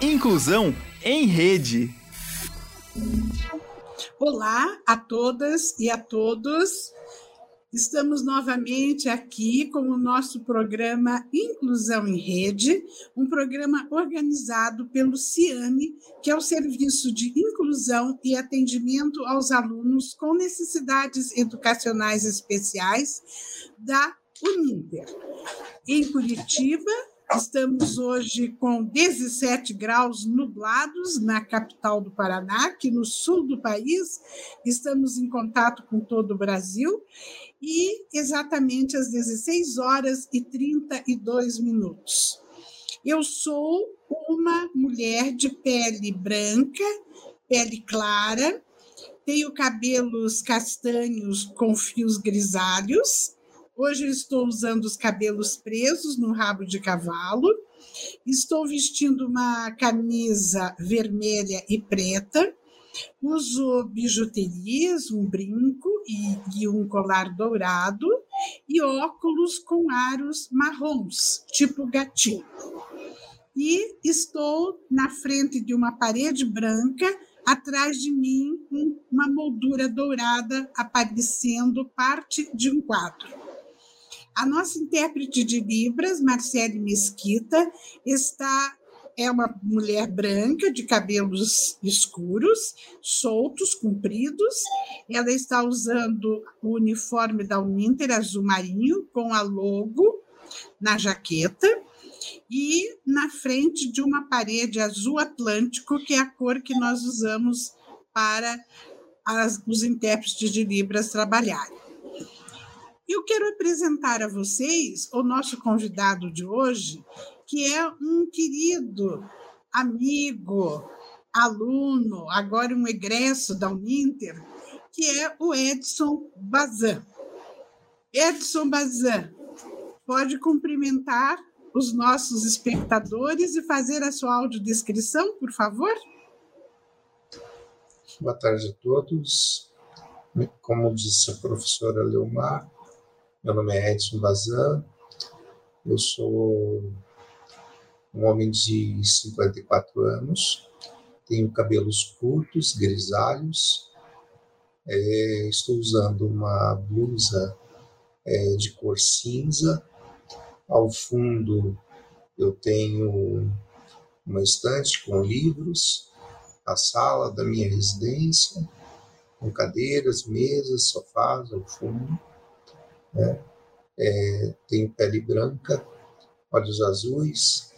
Inclusão em Rede. Olá a todas e a todos. Estamos novamente aqui com o nosso programa Inclusão em Rede, um programa organizado pelo CIAME, que é o Serviço de Inclusão e Atendimento aos Alunos com Necessidades Educacionais Especiais da Uninter. Em Curitiba, Estamos hoje com 17 graus nublados na capital do Paraná, que no sul do país. Estamos em contato com todo o Brasil e exatamente às 16 horas e 32 minutos. Eu sou uma mulher de pele branca, pele clara, tenho cabelos castanhos com fios grisalhos Hoje eu estou usando os cabelos presos no rabo de cavalo. Estou vestindo uma camisa vermelha e preta. Uso bijuterias, um brinco e, e um colar dourado e óculos com aros marrons, tipo gatinho. E estou na frente de uma parede branca atrás de mim uma moldura dourada aparecendo parte de um quadro. A nossa intérprete de Libras, Marcele Mesquita, está é uma mulher branca de cabelos escuros, soltos, compridos. Ela está usando o uniforme da Uninter azul marinho com a logo na jaqueta e na frente de uma parede azul atlântico, que é a cor que nós usamos para as, os intérpretes de Libras trabalharem. Quero apresentar a vocês o nosso convidado de hoje, que é um querido amigo, aluno, agora um egresso da Uninter, que é o Edson Bazan. Edson Bazan, pode cumprimentar os nossos espectadores e fazer a sua audiodescrição, por favor? Boa tarde a todos. Como disse a professora Leomar, meu nome é Edson Bazan, eu sou um homem de 54 anos, tenho cabelos curtos, grisalhos, é, estou usando uma blusa é, de cor cinza, ao fundo eu tenho uma estante com livros, a sala da minha residência, com cadeiras, mesas, sofás ao fundo né? É, tenho pele branca, olhos azuis,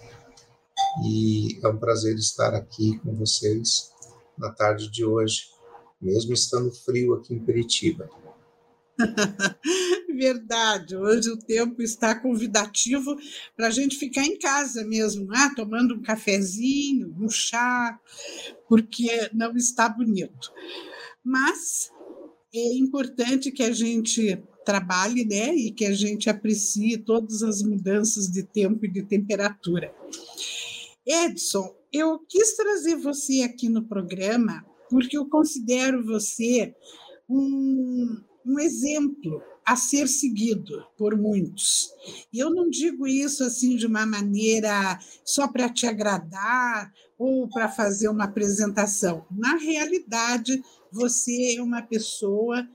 e é um prazer estar aqui com vocês na tarde de hoje, mesmo estando frio aqui em Curitiba. Verdade, hoje o tempo está convidativo para a gente ficar em casa mesmo, né? tomando um cafezinho, um chá, porque não está bonito. Mas é importante que a gente trabalhe, né, e que a gente aprecie todas as mudanças de tempo e de temperatura. Edson, eu quis trazer você aqui no programa porque eu considero você um, um exemplo a ser seguido por muitos. E eu não digo isso assim de uma maneira só para te agradar ou para fazer uma apresentação. Na realidade, você é uma pessoa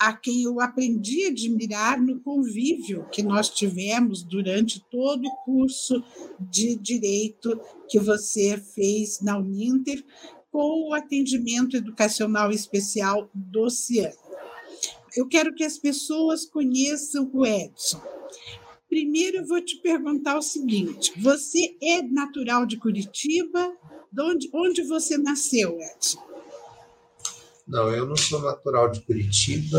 a quem eu aprendi a admirar no convívio que nós tivemos durante todo o curso de direito que você fez na Uninter com o atendimento educacional especial do CIAN. Eu quero que as pessoas conheçam o Edson. Primeiro, eu vou te perguntar o seguinte: você é natural de Curitiba? De onde, onde você nasceu, Edson? Não, eu não sou natural de Curitiba.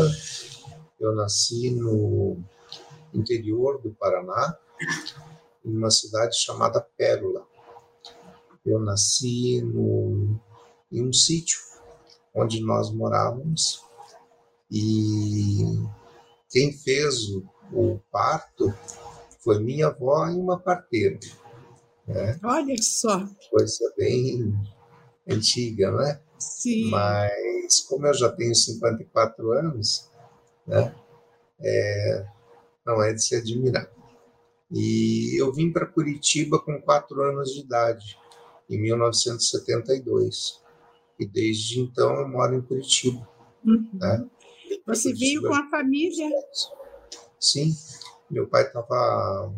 Eu nasci no interior do Paraná, em uma cidade chamada Pérola. Eu nasci no, em um sítio onde nós morávamos e quem fez o, o parto foi minha avó e uma parteira. Né? Olha só. Coisa bem antiga, né? Sim. Mas como eu já tenho 54 anos, né, é, não é de se admirar. E eu vim para Curitiba com 4 anos de idade. em 1972. E desde então eu moro em Curitiba. Uhum. Né? Você Curitiba. veio com a família? Sim, meu pai estava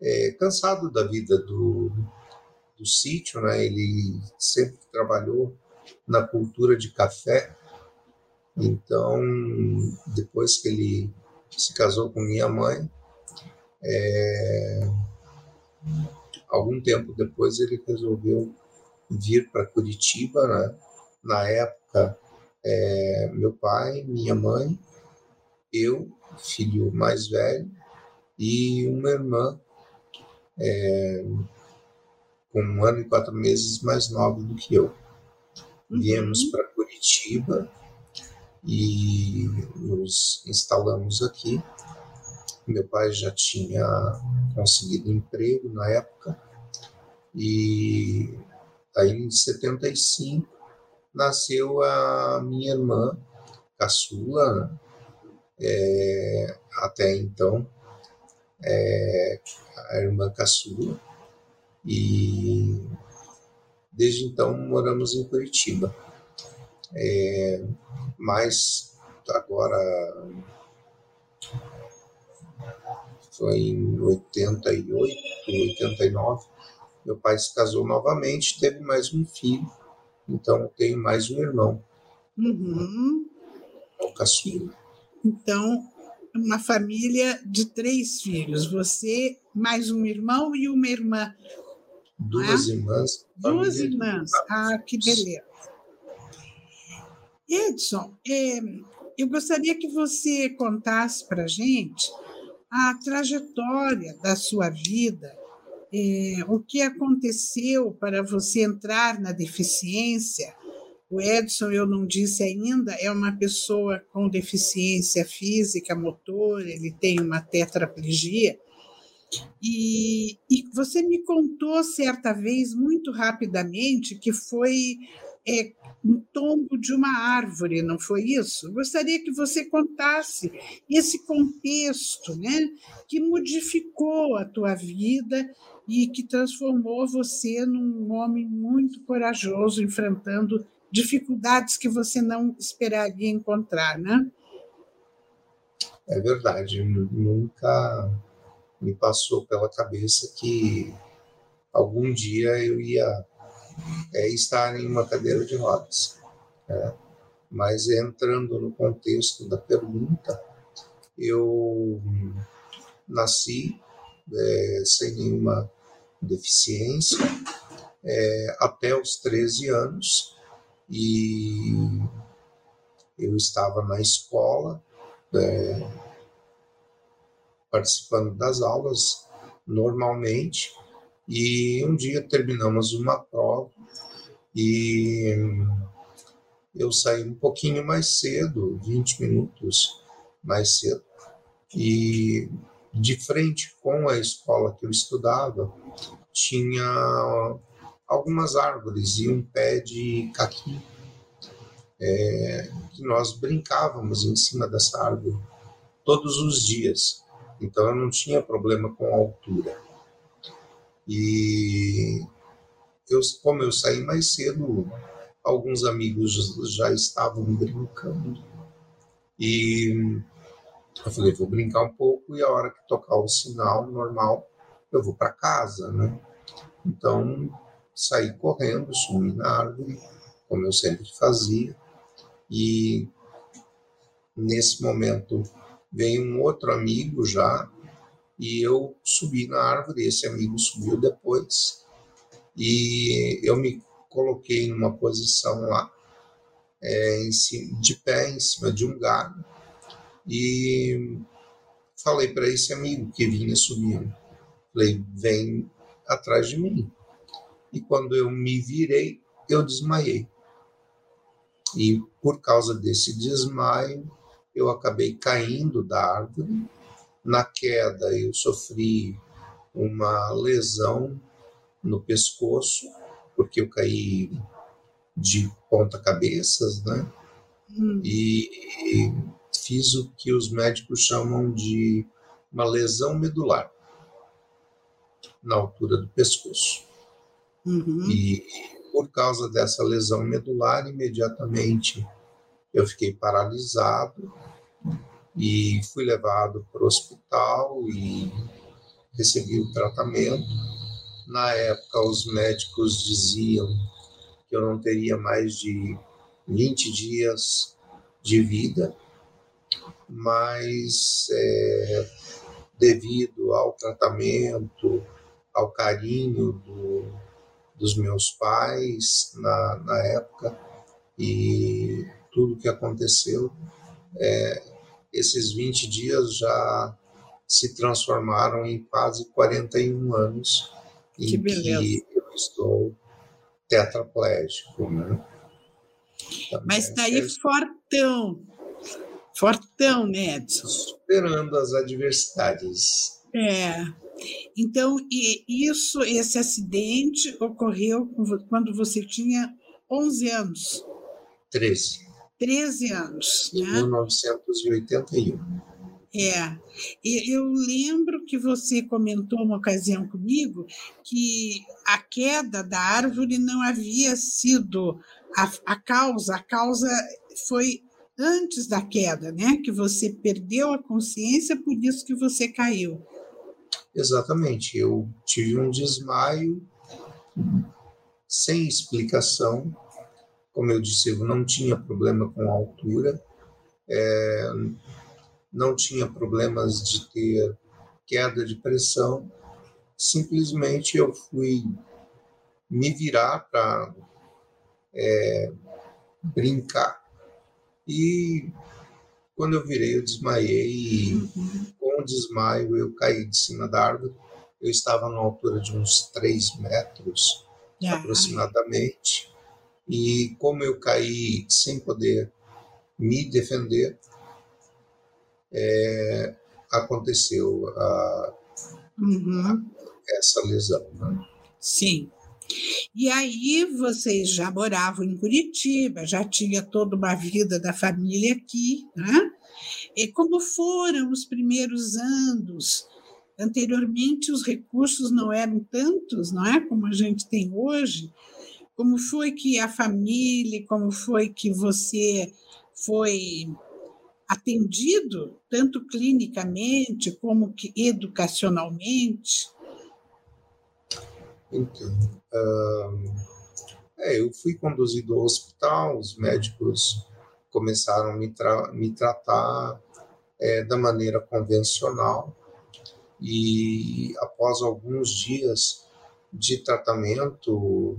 é, cansado da vida do, do sítio, né? Ele sempre trabalhou na cultura de café. Então, depois que ele se casou com minha mãe, é, algum tempo depois ele resolveu vir para Curitiba, né? Na época, é, meu pai, minha mãe, eu, filho mais velho, e uma irmã é, com um ano e quatro meses mais nova do que eu. Uhum. Viemos para Curitiba e nos instalamos aqui. Meu pai já tinha conseguido emprego na época e aí em 75 nasceu a minha irmã caçula, é, até então é, a irmã caçula e desde então moramos em Curitiba. É, mas agora foi em 88, 89, meu pai se casou novamente, teve mais um filho, então tenho mais um irmão. Uhum. O caçula. Então, uma família de três filhos, você, mais um irmão e uma irmã. Duas é? irmãs. Duas irmãs. Ah, que beleza. Edson, é, eu gostaria que você contasse para a gente a trajetória da sua vida, é, o que aconteceu para você entrar na deficiência. O Edson, eu não disse ainda, é uma pessoa com deficiência física, motor, ele tem uma tetraplegia. E, e você me contou certa vez, muito rapidamente, que foi é, um tombo de uma árvore, não foi isso? Gostaria que você contasse esse contexto, né, que modificou a tua vida e que transformou você num homem muito corajoso, enfrentando dificuldades que você não esperaria encontrar, né? É verdade, nunca me passou pela cabeça que algum dia eu ia é, estar em uma cadeira de rodas. É. Mas entrando no contexto da pergunta, eu nasci é, sem nenhuma deficiência é, até os 13 anos e eu estava na escola é, participando das aulas normalmente e um dia terminamos uma prova e eu saí um pouquinho mais cedo, 20 minutos mais cedo, e de frente com a escola que eu estudava tinha algumas árvores e um pé de caqui é, que nós brincávamos em cima dessa árvore todos os dias. Então eu não tinha problema com a altura. E eu, como eu saí mais cedo, alguns amigos já estavam brincando. E eu falei, vou brincar um pouco e a hora que tocar o sinal normal, eu vou para casa, né? Então, saí correndo, sumi na árvore, como eu sempre fazia. E nesse momento veio um outro amigo já e eu subi na árvore, esse amigo subiu depois, e eu me coloquei numa posição lá, é, em cima, de pé, em cima de um galho, e falei para esse amigo que vinha subindo, falei, vem atrás de mim. E quando eu me virei, eu desmaiei. E por causa desse desmaio, eu acabei caindo da árvore na queda, eu sofri uma lesão no pescoço, porque eu caí de ponta-cabeças, né? Hum. E fiz o que os médicos chamam de uma lesão medular na altura do pescoço. Uhum. E por causa dessa lesão medular, imediatamente eu fiquei paralisado e fui levado para o hospital e recebi o tratamento. Na época, os médicos diziam que eu não teria mais de 20 dias de vida, mas é, devido ao tratamento, ao carinho do, dos meus pais na, na época e tudo que aconteceu, é, esses 20 dias já se transformaram em quase 41 anos que em beleza. que eu estou tetraplégico. Né? Mas está aí fortão, fortão, né, Edson? Superando as adversidades. É. Então, isso, esse acidente ocorreu quando você tinha 11 anos. 13. 13 anos. Em né? 1981. É, eu lembro que você comentou uma ocasião comigo que a queda da árvore não havia sido a, a causa, a causa foi antes da queda, né? Que você perdeu a consciência, por isso que você caiu. Exatamente, eu tive um desmaio sem explicação. Como eu disse, eu não tinha problema com a altura, é, não tinha problemas de ter queda de pressão. Simplesmente eu fui me virar para é, brincar e quando eu virei eu desmaiei e uhum com o desmaio, eu caí de cima da árvore. Eu estava na altura de uns 3 metros, ah. aproximadamente. E como eu caí sem poder me defender, é, aconteceu a, uhum. a, essa lesão. Né? Sim. E aí vocês já moravam em Curitiba, já tinha toda uma vida da família aqui, né? E como foram os primeiros anos? Anteriormente, os recursos não eram tantos, não é? Como a gente tem hoje. Como foi que a família, como foi que você foi atendido, tanto clinicamente como que educacionalmente? Então, é, eu fui conduzido ao hospital, os médicos começaram a me, tra me tratar é, da maneira convencional e após alguns dias de tratamento,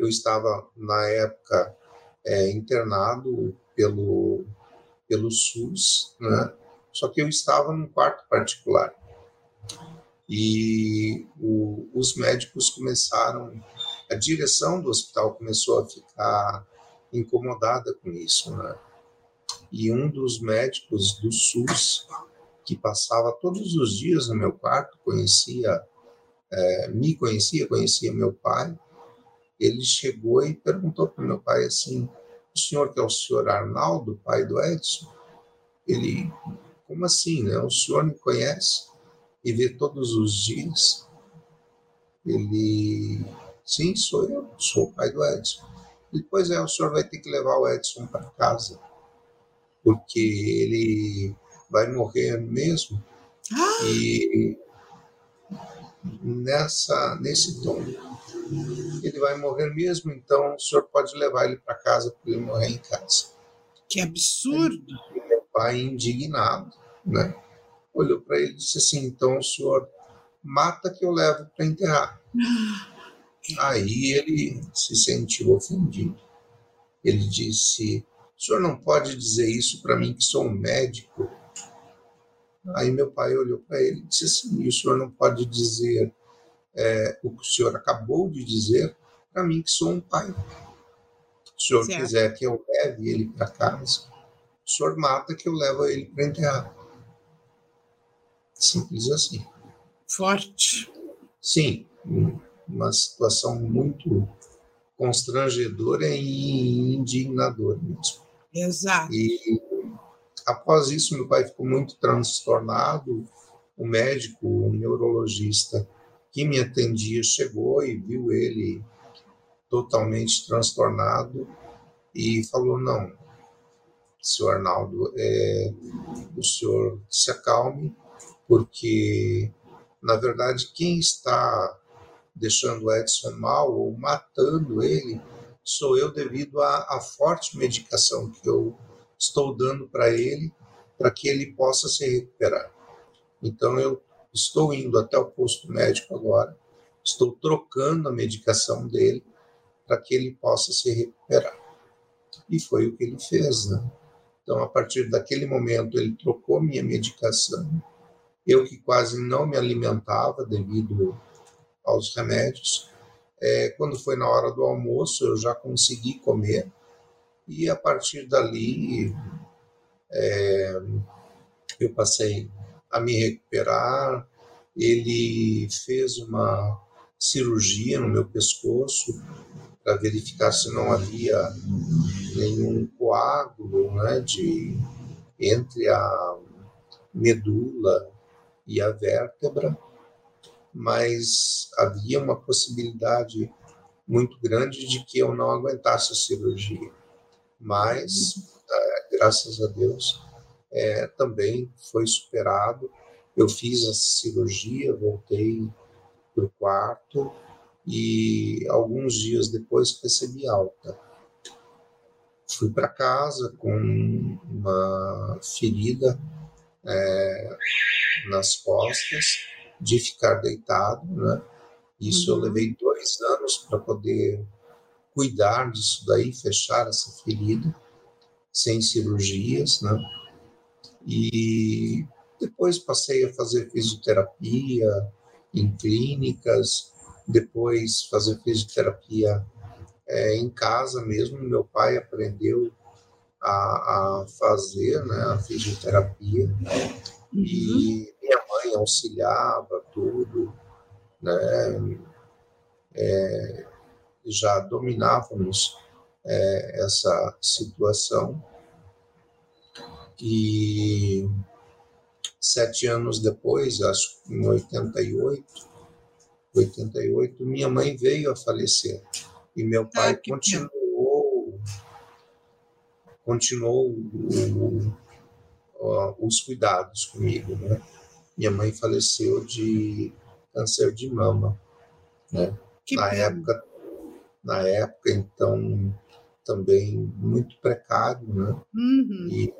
eu estava na época é, internado pelo pelo SUS, né? Só que eu estava num quarto particular e o, os médicos começaram, a direção do hospital começou a ficar incomodada com isso, né? E um dos médicos do SUS, que passava todos os dias no meu quarto, conhecia, é, me conhecia, conhecia meu pai, ele chegou e perguntou para meu pai assim: o senhor que é o senhor Arnaldo, pai do Edson? Ele, como assim, né? O senhor me conhece e vê todos os dias? Ele, sim, sou eu, sou o pai do Edson. Depois é, o senhor vai ter que levar o Edson para casa, porque ele vai morrer mesmo. Ah! E nessa, nesse tom, ele vai morrer mesmo, então o senhor pode levar ele para casa para ele morrer em casa. Que absurdo! E meu pai, indignado, né, olhou para ele e disse assim: então o senhor mata que eu levo para enterrar. Aí ele se sentiu ofendido. Ele disse: O senhor não pode dizer isso para mim, que sou um médico. Aí meu pai olhou para ele e disse assim: O senhor não pode dizer é, o que o senhor acabou de dizer para mim, que sou um pai. Se o senhor certo. quiser que eu leve ele para casa, o senhor mata que eu levo ele para enterrar. Simples assim. Forte. Sim uma situação muito constrangedora e indignadora mesmo. Exato. E após isso, meu pai ficou muito transtornado. O médico, o neurologista que me atendia, chegou e viu ele totalmente transtornado e falou: não, senhor Arnaldo, é, o senhor se acalme, porque, na verdade, quem está deixando o Edson mal ou matando ele sou eu devido à, à forte medicação que eu estou dando para ele, para que ele possa se recuperar. Então, eu estou indo até o posto médico agora, estou trocando a medicação dele para que ele possa se recuperar. E foi o que ele fez, né? Então, a partir daquele momento, ele trocou minha medicação. Eu que quase não me alimentava devido aos remédios. É, quando foi na hora do almoço, eu já consegui comer. E a partir dali, é, eu passei a me recuperar. Ele fez uma cirurgia no meu pescoço para verificar se não havia nenhum coágulo né, de, entre a medula e a vértebra, mas havia uma possibilidade muito grande de que eu não aguentasse a cirurgia. Mas, é, graças a Deus, é, também foi superado. Eu fiz a cirurgia, voltei para o quarto e alguns dias depois recebi alta. Fui para casa com uma ferida é, nas costas de ficar deitado, né? Isso uhum. eu levei dois anos para poder cuidar disso daí, fechar essa ferida, sem cirurgias, né? E depois passei a fazer fisioterapia em clínicas, depois fazer fisioterapia é, em casa mesmo. Meu pai aprendeu a, a fazer né, a fisioterapia e minha mãe auxiliava tudo, né? É, já dominávamos é, essa situação e sete anos depois, acho que em 88, 88, minha mãe veio a falecer e meu ah, pai ah, continuou continuou o, o, os cuidados comigo, né? Minha mãe faleceu de câncer de mama, né? Que na época, na época então também muito precário, né? Uhum. E,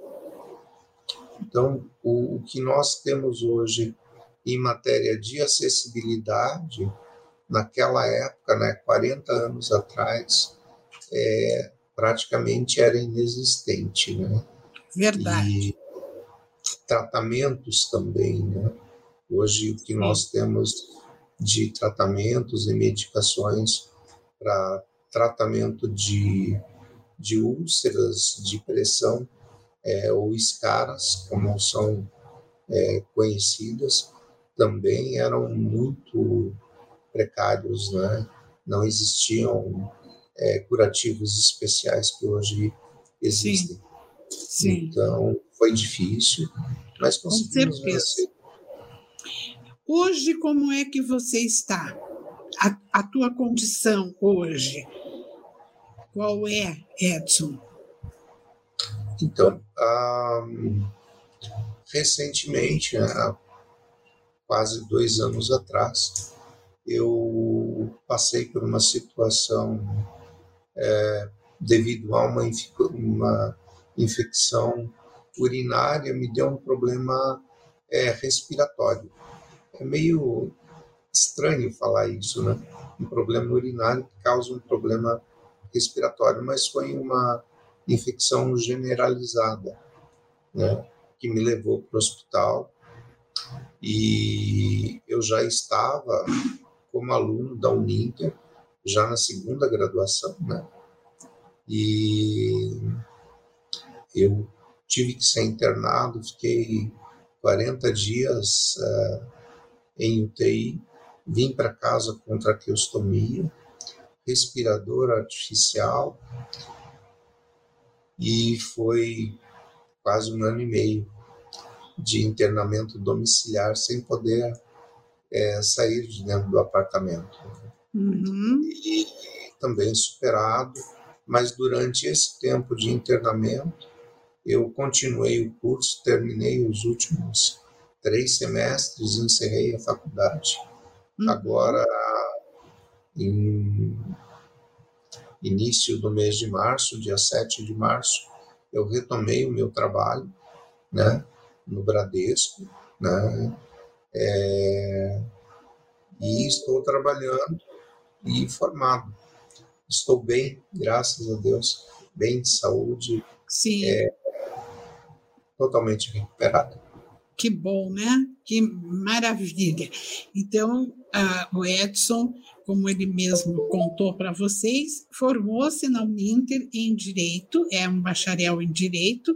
então o, o que nós temos hoje em matéria de acessibilidade, naquela época, né, 40 anos atrás, é, praticamente era inexistente, né? Verdade. E tratamentos também, né? Hoje o que nós temos de tratamentos e medicações para tratamento de, de úlceras de pressão é, ou escaras, como são é, conhecidas, também eram muito precários, né? não existiam é, curativos especiais que hoje existem. Sim. Sim. Então, foi difícil, mas conseguimos Com vencer. Hoje, como é que você está? A, a tua condição hoje? Qual é, Edson? Então, um, recentemente, há quase dois anos atrás, eu passei por uma situação é, devido a uma, uma, infecção urinária, me deu um problema é, respiratório. É meio estranho falar isso, né? Um problema urinário que causa um problema respiratório, mas foi uma infecção generalizada, né? Que me levou para o hospital e eu já estava como aluno da Uninter, já na segunda graduação, né? E eu tive que ser internado, fiquei 40 dias uh, em UTI, vim para casa com traqueostomia, respirador artificial, e foi quase um ano e meio de internamento domiciliar sem poder é, sair de dentro do apartamento. Uhum. E também superado, mas durante esse tempo de internamento, eu continuei o curso, terminei os últimos três semestres, encerrei a faculdade. Uhum. Agora, em início do mês de março, dia 7 de março, eu retomei o meu trabalho, né, no Bradesco, né, é, e estou trabalhando e formado. Estou bem, graças a Deus, bem de saúde, Sim. É, totalmente recuperado. Que bom, né? Que maravilha. Então, o Edson, como ele mesmo contou para vocês, formou-se na Uninter em Direito, é um bacharel em Direito,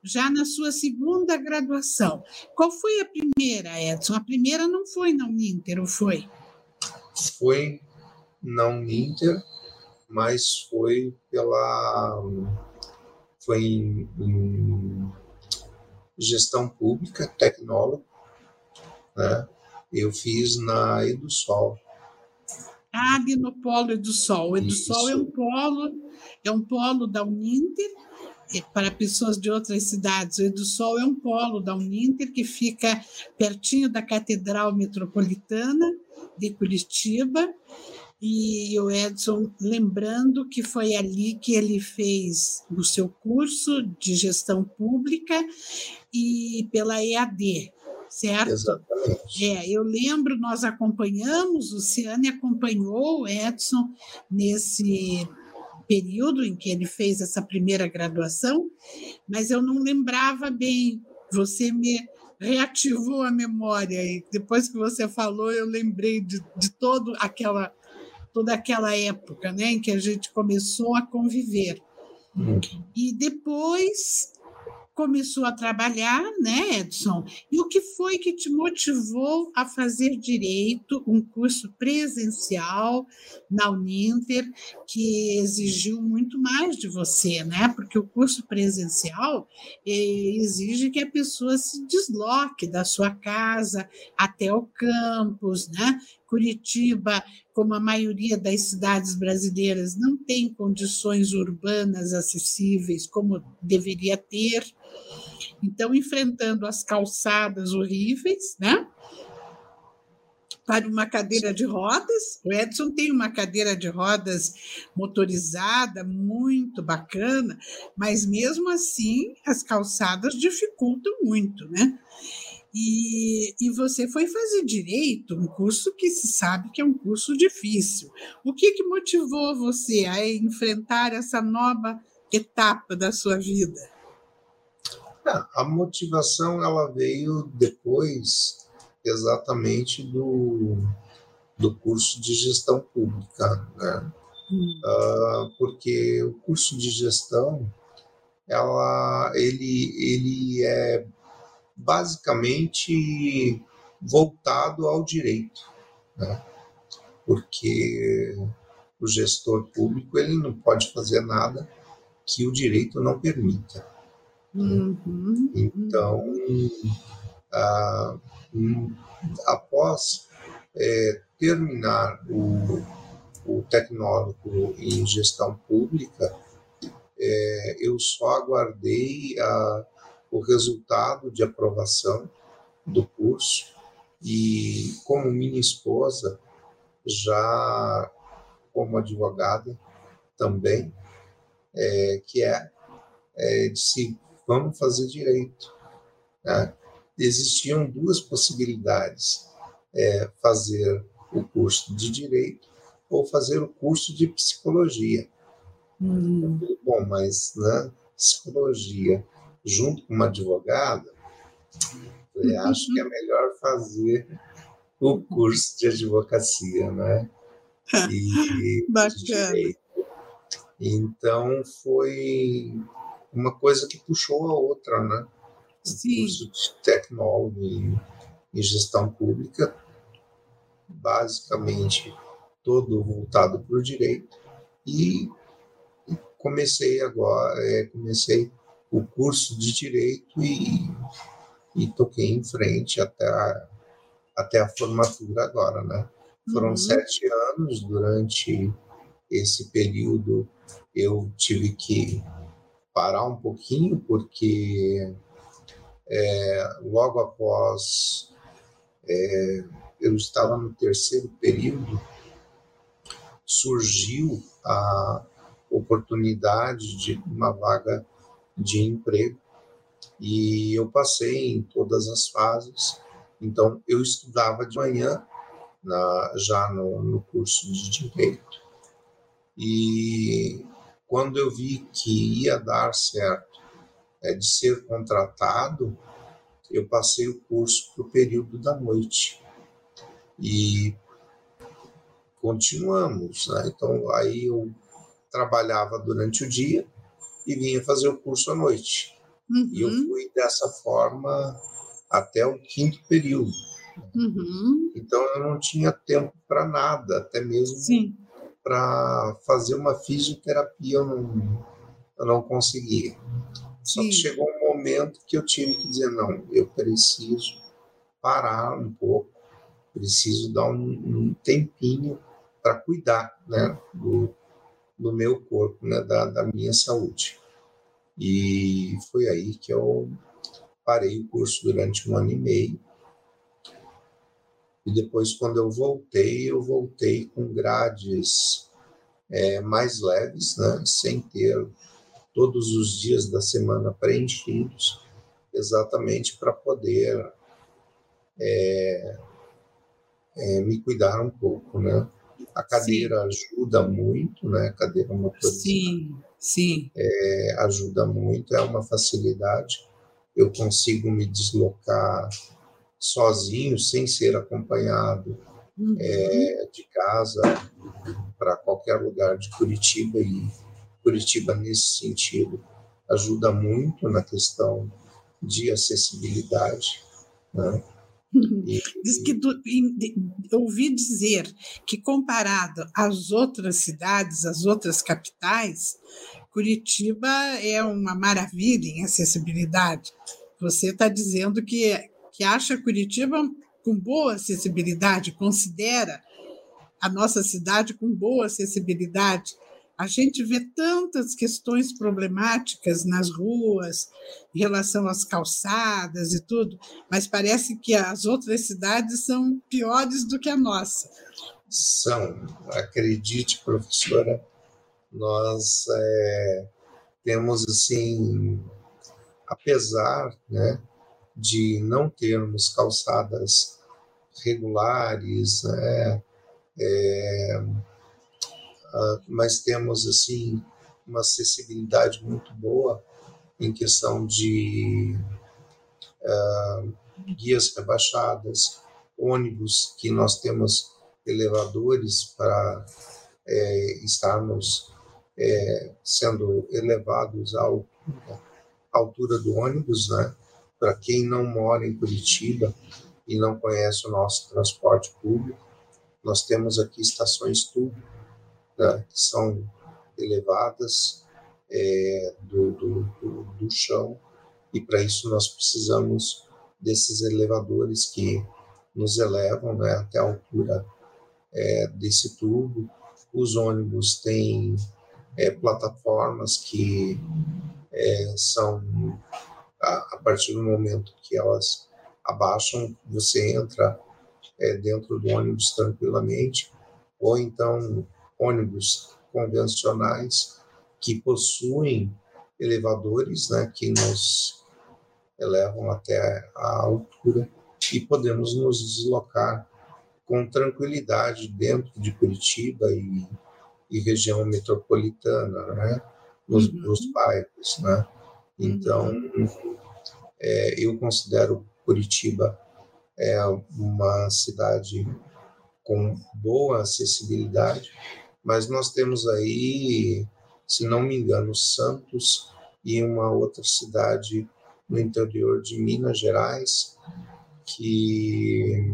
já na sua segunda graduação. Qual foi a primeira, Edson? A primeira não foi na Uninter, ou foi? Foi na Uninter, mas foi pela. Foi em, em gestão pública, tecnólogo, né? Eu fiz na Edusol. Ah, ali no polo Edusol. O Edusol é um polo, é um polo da Uninter para pessoas de outras cidades. O Edusol é um polo da Uninter que fica pertinho da Catedral Metropolitana de Curitiba. E o Edson, lembrando que foi ali que ele fez o seu curso de gestão pública e pela EAD, certo? Exatamente. É, eu lembro, nós acompanhamos, o Ciane acompanhou o Edson nesse período em que ele fez essa primeira graduação, mas eu não lembrava bem. Você me reativou a memória e depois que você falou, eu lembrei de, de todo aquela toda aquela época, né, em que a gente começou a conviver. Uhum. E depois começou a trabalhar, né, Edson? E o que foi que te motivou a fazer direito, um curso presencial na Uninter, que exigiu muito mais de você, né? Porque o curso presencial eh, exige que a pessoa se desloque da sua casa até o campus, né? Curitiba, como a maioria das cidades brasileiras, não tem condições urbanas acessíveis como deveria ter. Então, enfrentando as calçadas horríveis, né? Para uma cadeira de rodas. O Edson tem uma cadeira de rodas motorizada, muito bacana, mas mesmo assim as calçadas dificultam muito, né? E, e você foi fazer direito, um curso que se sabe que é um curso difícil. O que, que motivou você a enfrentar essa nova etapa da sua vida? É, a motivação ela veio depois exatamente do, do curso de gestão pública, né? Hum. Uh, porque o curso de gestão ela, ele, ele é basicamente voltado ao direito, né? porque o gestor público ele não pode fazer nada que o direito não permita. Uhum. Então, ah, após é, terminar o, o tecnólogo em gestão pública, é, eu só aguardei a, o resultado de aprovação do curso e, como minha esposa, já como advogada também, é, que é, é disse, vamos fazer direito. Né? Existiam duas possibilidades, é, fazer o curso de direito ou fazer o curso de psicologia. Hum. Bom, mas né, psicologia junto com uma advogada, falei, acho que é melhor fazer o curso de advocacia, né? E, Bacana. Então foi uma coisa que puxou a outra, né? Sim. curso de tecnólogo em, em gestão pública, basicamente todo voltado para o direito e comecei agora, é, comecei o curso de direito e, e toquei em frente até a, até a formatura agora, né? Foram uhum. sete anos. Durante esse período, eu tive que parar um pouquinho, porque é, logo após é, eu estava no terceiro período, surgiu a oportunidade de uma vaga de emprego e eu passei em todas as fases. Então, eu estudava de manhã, na, já no, no curso de Direito, e quando eu vi que ia dar certo é, de ser contratado, eu passei o curso para o período da noite. E continuamos. Né? Então, aí eu trabalhava durante o dia e vinha fazer o curso à noite. Uhum. E eu uhum. fui dessa forma até o quinto período. Uhum. Então, eu não tinha tempo para nada, até mesmo para fazer uma fisioterapia eu não, eu não conseguia. Só que chegou um momento que eu tive que dizer: não, eu preciso parar um pouco, preciso dar um, um tempinho para cuidar né, do, do meu corpo, né, da, da minha saúde. E foi aí que eu parei o curso durante um ano e meio. E depois, quando eu voltei, eu voltei com grades é, mais leves, né, sem ter todos os dias da semana preenchidos, exatamente para poder é, é, me cuidar um pouco, né? A cadeira sim. ajuda muito, né? A cadeira motorizada. Sim, sim. É, ajuda muito, é uma facilidade. Eu consigo me deslocar sozinho, sem ser acompanhado uhum. é, de casa para qualquer lugar de Curitiba e Curitiba nesse sentido ajuda muito na questão de acessibilidade, né? Diz que do, ouvi dizer que comparado às outras cidades, às outras capitais, Curitiba é uma maravilha em acessibilidade. Você está dizendo que, que acha Curitiba com boa acessibilidade, considera a nossa cidade com boa acessibilidade. A gente vê tantas questões problemáticas nas ruas, em relação às calçadas e tudo, mas parece que as outras cidades são piores do que a nossa. São, acredite, professora, nós é, temos assim, apesar né, de não termos calçadas regulares, né, é, mas temos assim uma acessibilidade muito boa em questão de uh, guias rebaixadas, ônibus que nós temos elevadores para é, estarmos é, sendo elevados à altura do ônibus, né? Para quem não mora em Curitiba e não conhece o nosso transporte público, nós temos aqui estações tubo né, que são elevadas é, do, do, do, do chão, e para isso nós precisamos desses elevadores que nos elevam né, até a altura é, desse tubo. Os ônibus têm é, plataformas que é, são, a, a, partir do momento que elas abaixam, você entra é, dentro do ônibus tranquilamente, ou então ônibus convencionais que possuem elevadores né, que nos elevam até a altura e podemos nos deslocar com tranquilidade dentro de Curitiba e, e região metropolitana, né, nos, uhum. nos bairros. Né? Então, é, eu considero Curitiba é uma cidade com boa acessibilidade, mas nós temos aí, se não me engano, Santos e uma outra cidade no interior de Minas Gerais que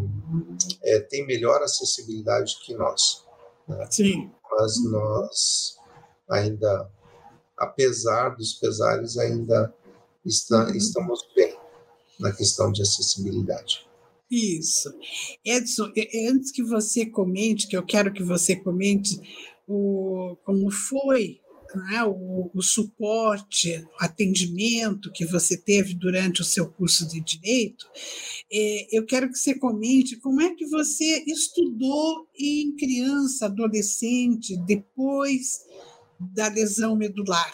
é, tem melhor acessibilidade que nós. Né? Sim. Mas nós ainda, apesar dos pesares, ainda está, estamos bem na questão de acessibilidade. Isso. Edson, antes que você comente, que eu quero que você comente o, como foi né, o, o, suporte, o atendimento que você teve durante o seu curso de Direito, é, eu quero que você comente como é que você estudou em criança, adolescente, depois da lesão medular.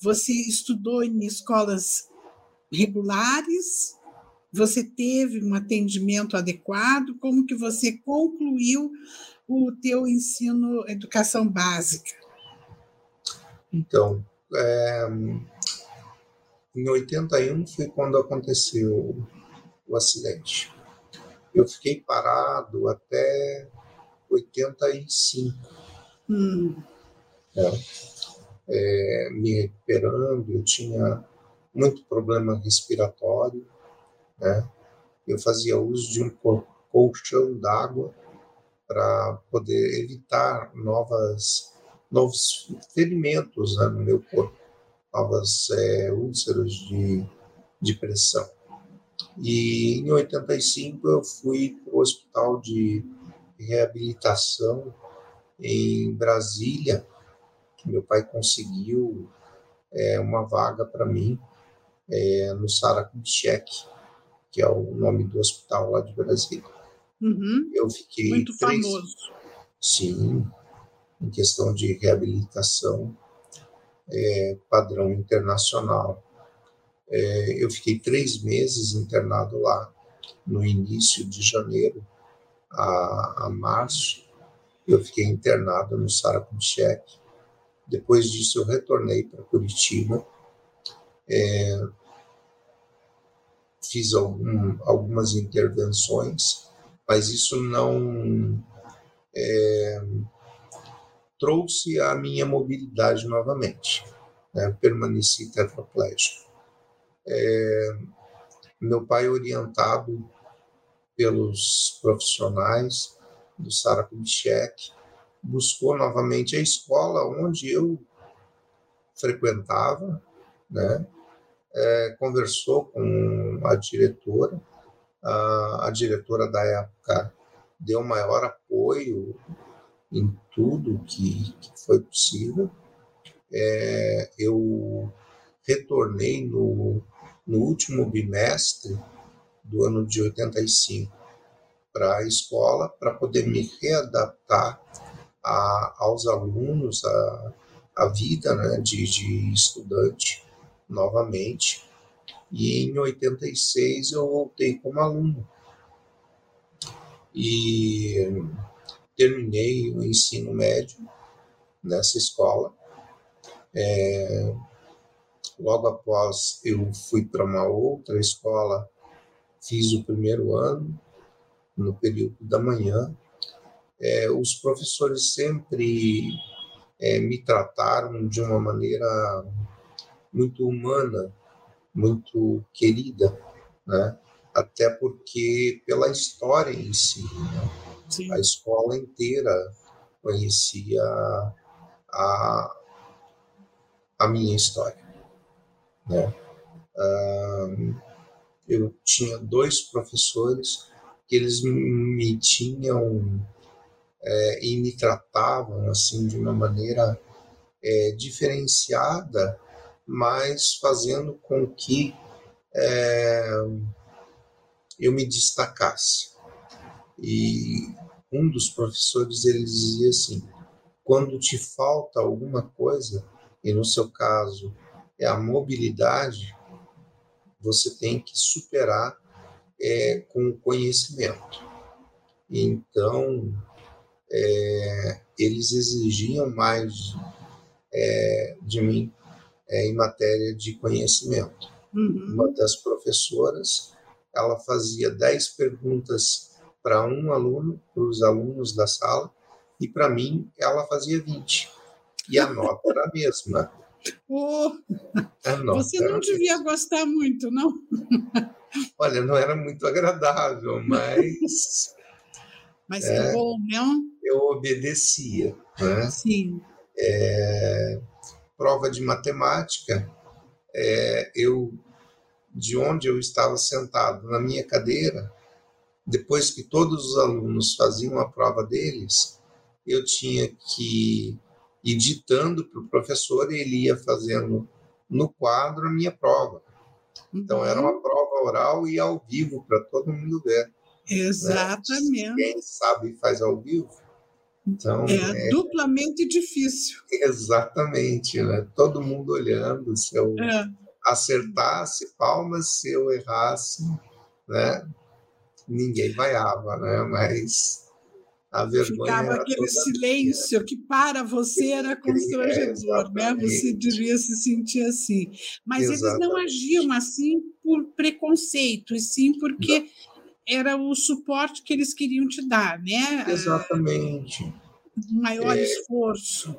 Você estudou em escolas regulares? Você teve um atendimento adequado? Como que você concluiu o teu ensino educação básica? Então, é, em 81 foi quando aconteceu o acidente. Eu fiquei parado até 85. Hum. É, é, me recuperando, eu tinha muito problema respiratório, né? Eu fazia uso de um colchão d'água para poder evitar novas novos ferimentos né, no meu corpo, novas é, úlceras de, de pressão. E em 85 eu fui para o hospital de reabilitação em Brasília. Meu pai conseguiu é, uma vaga para mim é, no Sara Kubitschek, que é o nome do hospital lá de Brasília. Uhum. Eu fiquei muito três... famoso. Sim, em questão de reabilitação é, padrão internacional. É, eu fiquei três meses internado lá, no início de janeiro a, a março. Eu fiquei internado no Saracunchek. Depois disso, eu retornei para Curitiba. É, fiz algum, algumas intervenções, mas isso não é, trouxe a minha mobilidade novamente. Né? Permaneci tetraplégico. É, meu pai, orientado pelos profissionais do Sara Kubitschek, buscou novamente a escola onde eu frequentava, né? É, conversou com a diretora, a, a diretora da época deu maior apoio em tudo que, que foi possível. É, eu retornei no, no último bimestre do ano de 85 para a escola para poder me readaptar a, aos alunos, a vida né, de, de estudante novamente. E em 86 eu voltei como aluno. E terminei o ensino médio nessa escola. É, logo após, eu fui para uma outra escola, fiz o primeiro ano, no período da manhã. É, os professores sempre é, me trataram de uma maneira muito humana, muito querida, né? até porque pela história em si. Né? A escola inteira conhecia a, a minha história. Né? eu tinha dois professores que eles me tinham é, e me tratavam assim de uma maneira é, diferenciada, mas fazendo com que é, eu me destacasse. E um dos professores ele dizia assim: quando te falta alguma coisa, e no seu caso é a mobilidade, você tem que superar é, com o conhecimento. Então, é, eles exigiam mais é, de mim é, em matéria de conhecimento. Uhum. Uma das professoras ela fazia 10 perguntas para um aluno, para os alunos da sala, e para mim ela fazia 20. E a nota era a mesma. Oh, você não devia gostar muito, não? Olha, não era muito agradável, mas. Mas é, é bom, não? Eu obedecia. Né? Sim. É, prova de matemática, é, eu de onde eu estava sentado na minha cadeira, depois que todos os alunos faziam a prova deles, eu tinha que ir ditando para o professor e ele ia fazendo no quadro a minha prova. Então era uma uhum. prova oral e ao vivo para todo mundo ver. Né? Exatamente. Né? Quem sabe faz ao vivo. Então, é, é, duplamente difícil. Exatamente, né? Todo mundo olhando, se eu é. acertasse palmas, se eu errasse, né? Ninguém vaiava, né? Mas a vergonha Ficava aquele silêncio que para você era constrangedor, é, né? Você devia se sentir assim. Mas exatamente. eles não agiam assim por preconceito, e sim porque não era o suporte que eles queriam te dar, né? Exatamente. Um maior é, esforço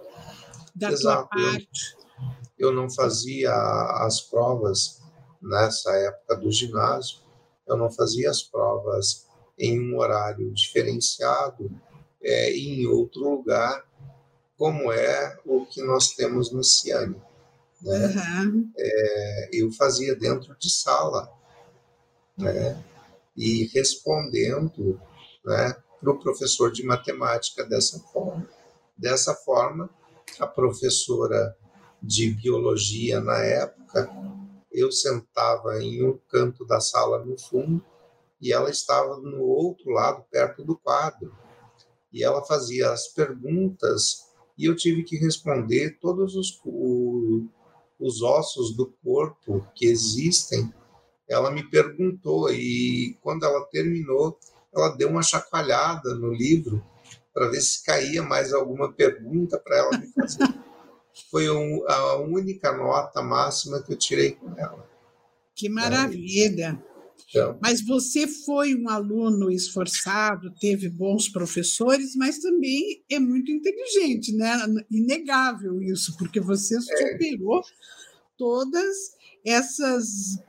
da exato. tua parte. Eu, eu não fazia as provas nessa época do ginásio, eu não fazia as provas em um horário diferenciado é, em outro lugar, como é o que nós temos no Ciane. Né? Uhum. É, eu fazia dentro de sala. Né? E respondendo né, para o professor de matemática dessa forma. Dessa forma, a professora de biologia na época, eu sentava em um canto da sala no fundo e ela estava no outro lado, perto do quadro. E ela fazia as perguntas e eu tive que responder todos os, os ossos do corpo que existem ela me perguntou e quando ela terminou, ela deu uma chacoalhada no livro para ver se caía mais alguma pergunta para ela me fazer. Foi um, a única nota máxima que eu tirei com ela. Que maravilha! Então, mas você foi um aluno esforçado, teve bons professores, mas também é muito inteligente, né? Inegável isso, porque você é. superou é. todas essas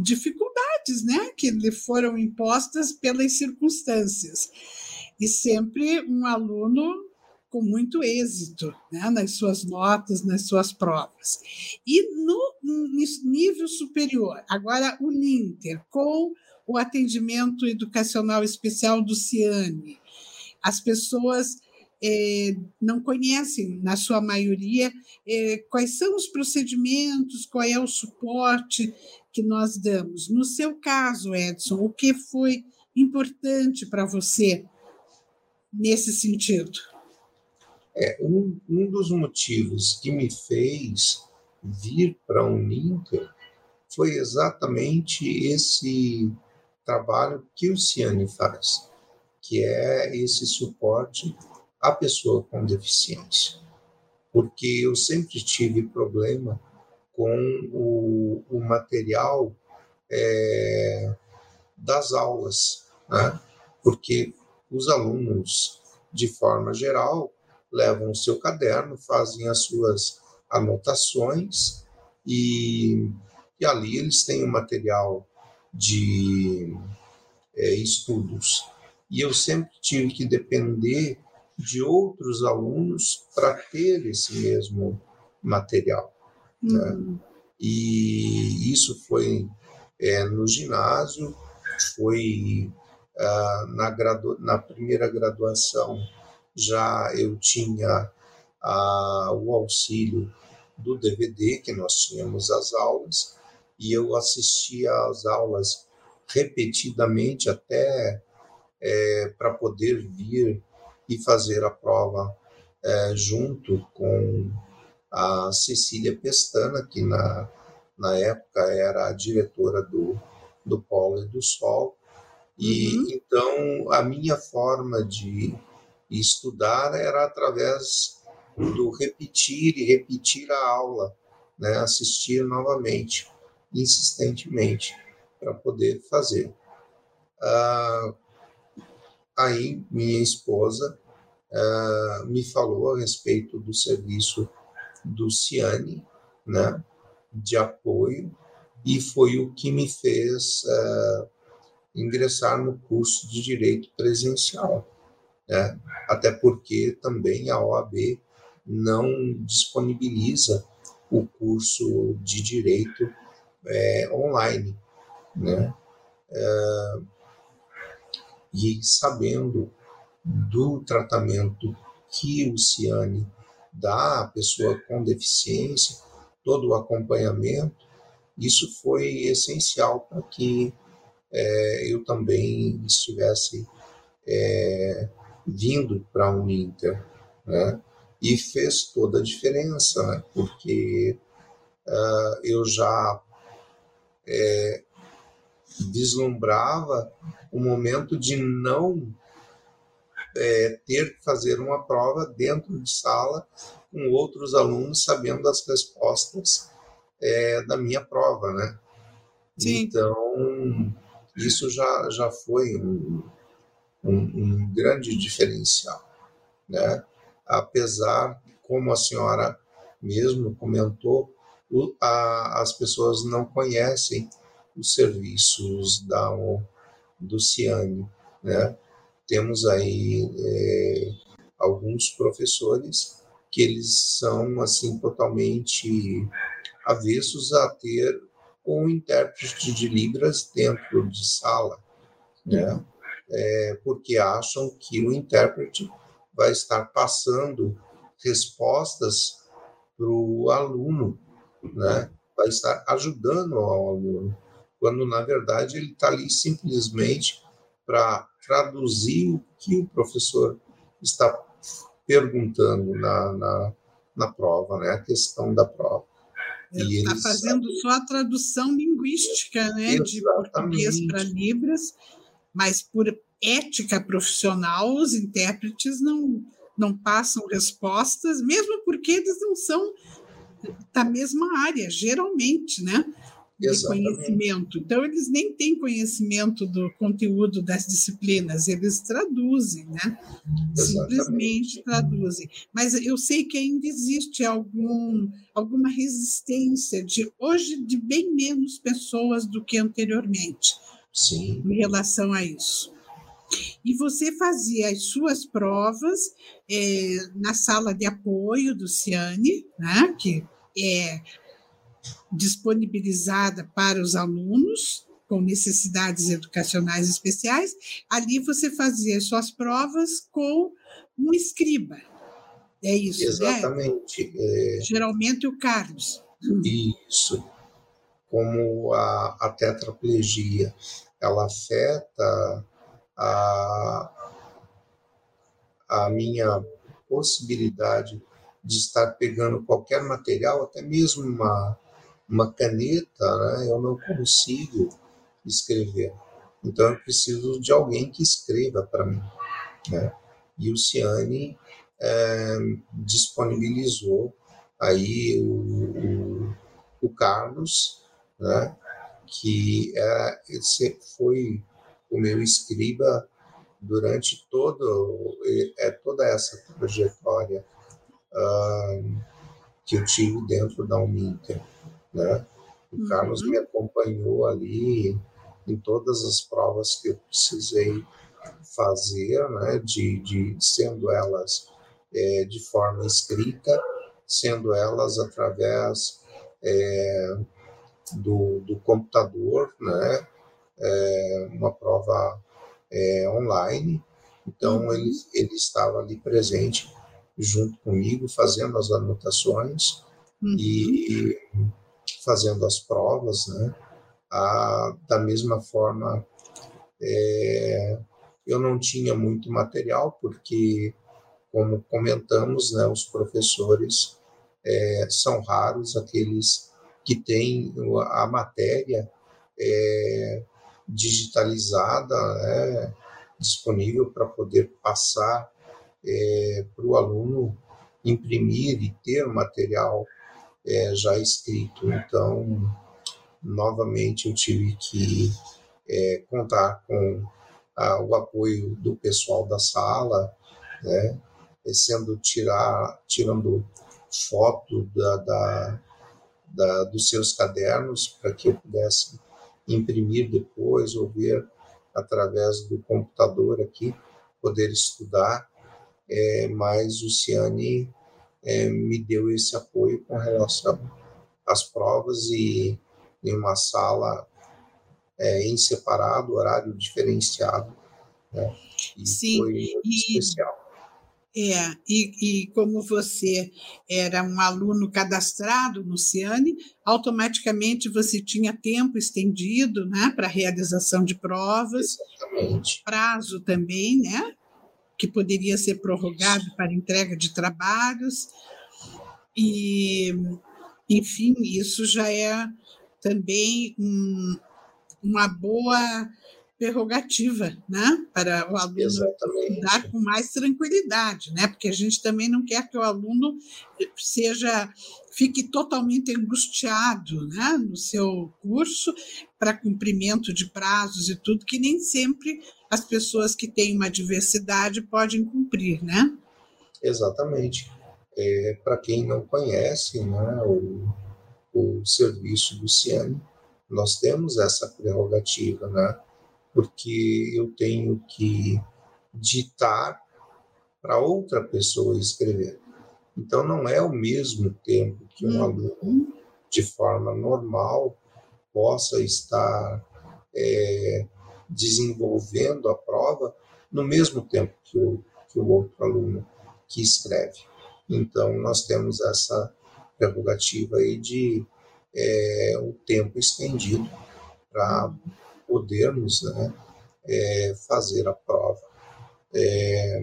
dificuldades né, que lhe foram impostas pelas circunstâncias. E sempre um aluno com muito êxito né, nas suas notas, nas suas provas. E no nível superior, agora o NINTER, com o atendimento educacional especial do CIANE, as pessoas é, não conhecem, na sua maioria, é, quais são os procedimentos, qual é o suporte que nós damos. No seu caso, Edson, o que foi importante para você nesse sentido? É, um, um dos motivos que me fez vir para o Uninter foi exatamente esse trabalho que o Ciane faz, que é esse suporte à pessoa com deficiência. Porque eu sempre tive problema com o, o material é, das aulas, né? porque os alunos, de forma geral, levam o seu caderno, fazem as suas anotações e, e ali eles têm o um material de é, estudos. E eu sempre tive que depender de outros alunos para ter esse mesmo material. Né? Uhum. E isso foi é, no ginásio, foi ah, na, gradu... na primeira graduação já eu tinha ah, o auxílio do DVD, que nós tínhamos as aulas, e eu assistia às aulas repetidamente até é, para poder vir e fazer a prova é, junto com a Cecília Pestana, que na, na época era a diretora do, do Polo e do Sol. E uhum. então a minha forma de estudar era através do repetir e repetir a aula, né? assistir novamente, insistentemente, para poder fazer. Ah, aí minha esposa ah, me falou a respeito do serviço do Ciane, né, de apoio, e foi o que me fez uh, ingressar no curso de Direito Presencial. Né? Até porque também a OAB não disponibiliza o curso de Direito é, online. Né? É, e sabendo do tratamento que o Ciane dá à pessoa com deficiência, todo o acompanhamento, isso foi essencial para que é, eu também estivesse é, vindo para a Uninter, né? E fez toda a diferença, né? porque uh, eu já é, vislumbrava o momento de não é, ter que fazer uma prova dentro de sala com outros alunos sabendo as respostas é, da minha prova, né? Sim. Então, isso já, já foi um, um, um grande diferencial, né? Apesar, como a senhora mesmo comentou, o, a, as pessoas não conhecem os serviços da, do Ciane, né? Temos aí é, alguns professores que eles são assim totalmente avessos a ter um intérprete de libras dentro de sala, né? É, porque acham que o intérprete vai estar passando respostas para o aluno, né? Vai estar ajudando ao aluno, quando na verdade ele está ali simplesmente para traduzir o que o professor está perguntando na, na, na prova, né? A questão da prova. Ele está fazendo sabem... só a tradução linguística, né? Exatamente. De português para Libras, mas por ética profissional, os intérpretes não, não passam respostas, mesmo porque eles não são da mesma área, geralmente, né? De conhecimento. Então, eles nem têm conhecimento do conteúdo das disciplinas, eles traduzem, né? Exatamente. Simplesmente traduzem. Mas eu sei que ainda existe algum, alguma resistência de hoje de bem menos pessoas do que anteriormente. Sim. Em relação a isso. E você fazia as suas provas é, na sala de apoio do Ciane, né? que é disponibilizada para os alunos com necessidades educacionais especiais. Ali você fazia suas provas com um escriba. É isso? Exatamente. Né? É... Geralmente o Carlos. Isso. Como a, a tetraplegia ela afeta a, a minha possibilidade de estar pegando qualquer material, até mesmo uma, uma caneta, né, eu não consigo escrever. Então eu preciso de alguém que escreva para mim. Né? E o Ciane é, disponibilizou aí o, o, o Carlos, né, que é, foi o meu escriba durante todo, é, toda essa trajetória uh, que eu tive dentro da Uninter né? O Carlos uhum. me acompanhou ali em todas as provas que eu precisei fazer, né? De, de sendo elas é, de forma escrita, sendo elas através é, do, do computador, né? É, uma prova é, online. Então uhum. ele, ele estava ali presente junto comigo, fazendo as anotações uhum. e fazendo as provas, né? Ah, da mesma forma, é, eu não tinha muito material, porque, como comentamos, né, os professores é, são raros aqueles que têm a matéria é, digitalizada, né, disponível para poder passar é, para o aluno imprimir e ter o material é, já escrito. Então, novamente, eu tive que é, contar com a, o apoio do pessoal da sala, né, sendo tirar, tirando foto da, da, da, dos seus cadernos para que eu pudesse imprimir depois ou ver através do computador aqui, poder estudar. É, mas o Ciane é, me deu esse apoio com relação às provas e em uma sala é, em separado, horário diferenciado, Né? E Sim, foi e, especial. É, e, e como você era um aluno cadastrado no Ciane, automaticamente você tinha tempo estendido né, para realização de provas, Exatamente. prazo também, né, que poderia ser prorrogado para entrega de trabalhos. E, enfim, isso já é também um, uma boa prerrogativa, né, para o aluno Exatamente. dar com mais tranquilidade, né, porque a gente também não quer que o aluno seja fique totalmente angustiado, né, no seu curso para cumprimento de prazos e tudo que nem sempre as pessoas que têm uma diversidade podem cumprir, né? Exatamente. É, para quem não conhece, né, o, o serviço do Ciane, nós temos essa prerrogativa, né? porque eu tenho que ditar para outra pessoa escrever. Então, não é o mesmo tempo que um uhum. aluno, de forma normal, possa estar é, desenvolvendo a prova no mesmo tempo que o, que o outro aluno que escreve. Então, nós temos essa prerrogativa aí de é, o tempo estendido para podermos né, é, fazer a prova. É,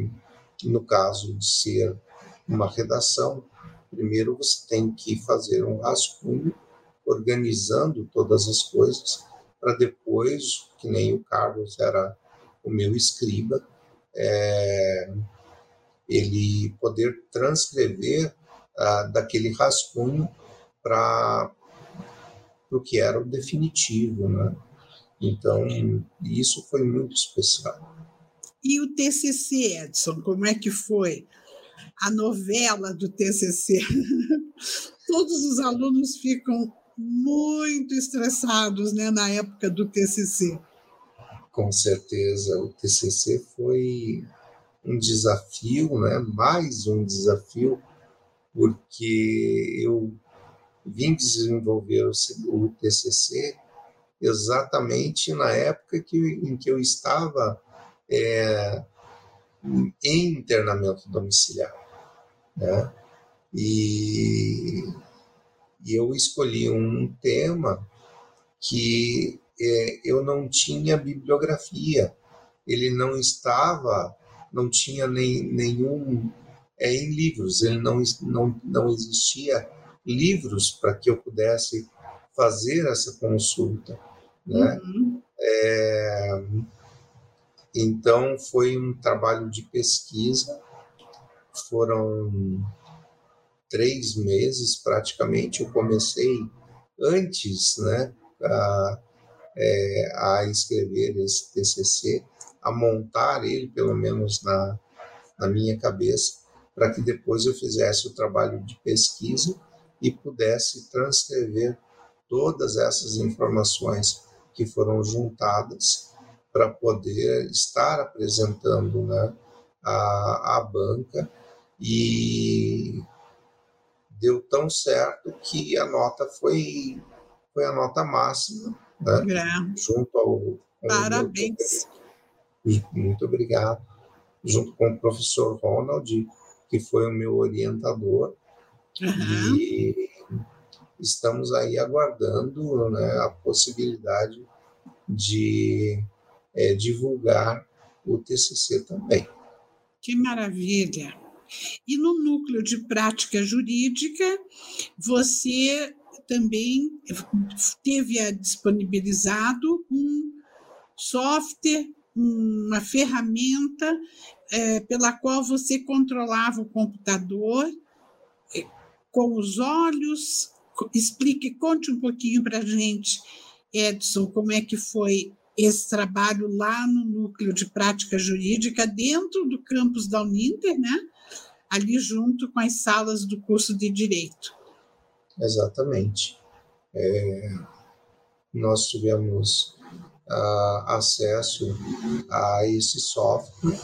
no caso de ser uma redação, primeiro você tem que fazer um rascunho organizando todas as coisas para depois, que nem o Carlos era o meu escriba, é, ele poder transcrever ah, daquele rascunho para o que era o definitivo, né? Então, isso foi muito especial. E o TCC, Edson, como é que foi? A novela do TCC. Todos os alunos ficam muito estressados né, na época do TCC. Com certeza, o TCC foi um desafio, né? mais um desafio, porque eu vim desenvolver o TCC exatamente na época que, em que eu estava é, em internamento domiciliar. Né? E, e eu escolhi um tema que é, eu não tinha bibliografia, ele não estava, não tinha nem, nenhum é, em livros, ele não, não, não existia livros para que eu pudesse fazer essa consulta. Né? Uhum. É, então, foi um trabalho de pesquisa, foram três meses praticamente. Eu comecei antes né, a, é, a escrever esse TCC, a montar ele, pelo menos na, na minha cabeça, para que depois eu fizesse o trabalho de pesquisa e pudesse transcrever todas essas informações que foram juntadas para poder estar apresentando né, a, a banca e deu tão certo que a nota foi, foi a nota máxima, né, é. junto ao. Parabéns. Meu, muito obrigado. Junto com o professor Ronald, que foi o meu orientador. Uhum. E estamos aí aguardando né, a possibilidade de é, divulgar o TCC também. Que maravilha! E no núcleo de prática jurídica, você também teve disponibilizado um software, uma ferramenta é, pela qual você controlava o computador é, com os olhos, explique, conte um pouquinho para a gente, Edson, como é que foi esse trabalho lá no núcleo de prática jurídica dentro do campus da Uninter, né? Ali junto com as salas do curso de Direito. Exatamente. É, nós tivemos uh, acesso a esse software.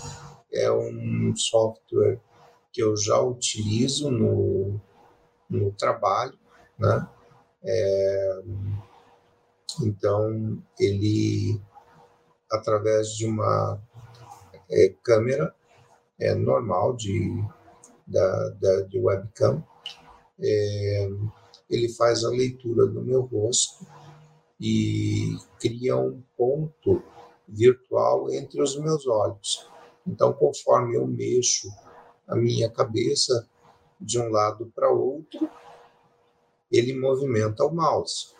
É um software que eu já utilizo no, no trabalho, né? É, então, ele, através de uma é câmera é normal de, da, da, de webcam. É, ele faz a leitura do meu rosto e cria um ponto virtual entre os meus olhos. Então, conforme eu mexo a minha cabeça de um lado para outro, ele movimenta o mouse.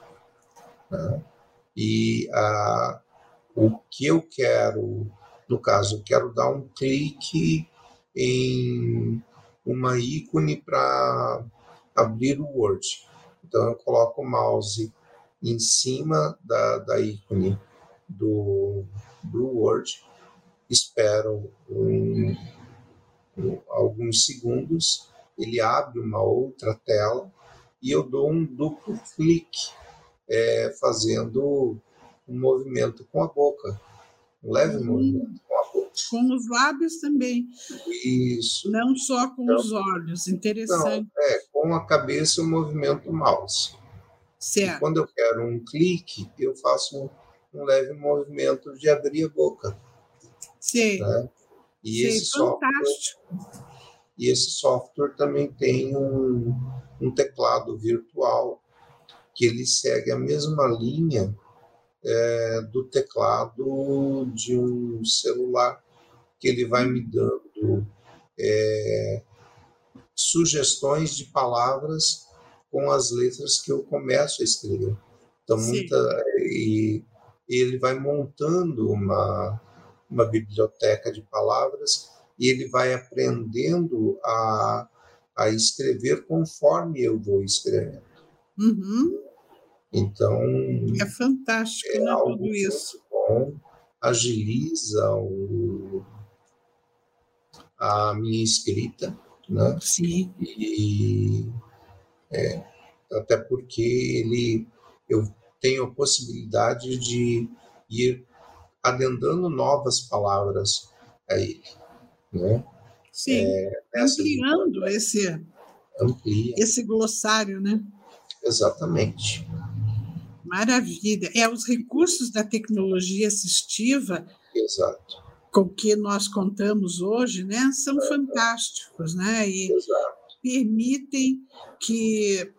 Né? E a, o que eu quero, no caso, eu quero dar um clique em uma ícone para abrir o Word. Então eu coloco o mouse em cima da, da ícone do, do Word, espero um, um, alguns segundos, ele abre uma outra tela e eu dou um duplo clique, é, fazendo um movimento com a boca, um leve movimento com os lábios também. Isso. Não só com então, os olhos, interessante. Não, é, com a cabeça eu movimento o mouse. Certo. E quando eu quero um clique, eu faço um, um leve movimento de abrir a boca. Sim. Né? E Sei, esse fantástico. software, e esse software também tem um, um teclado virtual que ele segue a mesma linha é, do teclado de um celular, que ele vai me dando é, sugestões de palavras com as letras que eu começo a escrever. Então, muita, e ele vai montando uma, uma biblioteca de palavras e ele vai aprendendo a, a escrever conforme eu vou escrevendo. Uhum. Então. É fantástico, é né, tudo isso. Bom, agiliza o, a minha escrita, né? Sim. E é, até porque ele, eu tenho a possibilidade de ir adendando novas palavras a ele, né? Sim, é, ampliando esse, amplia. esse glossário, né? Exatamente. Maravilha. É, os recursos da tecnologia assistiva Exato. Com que nós contamos hoje, né, são é. fantásticos, né? E permitem que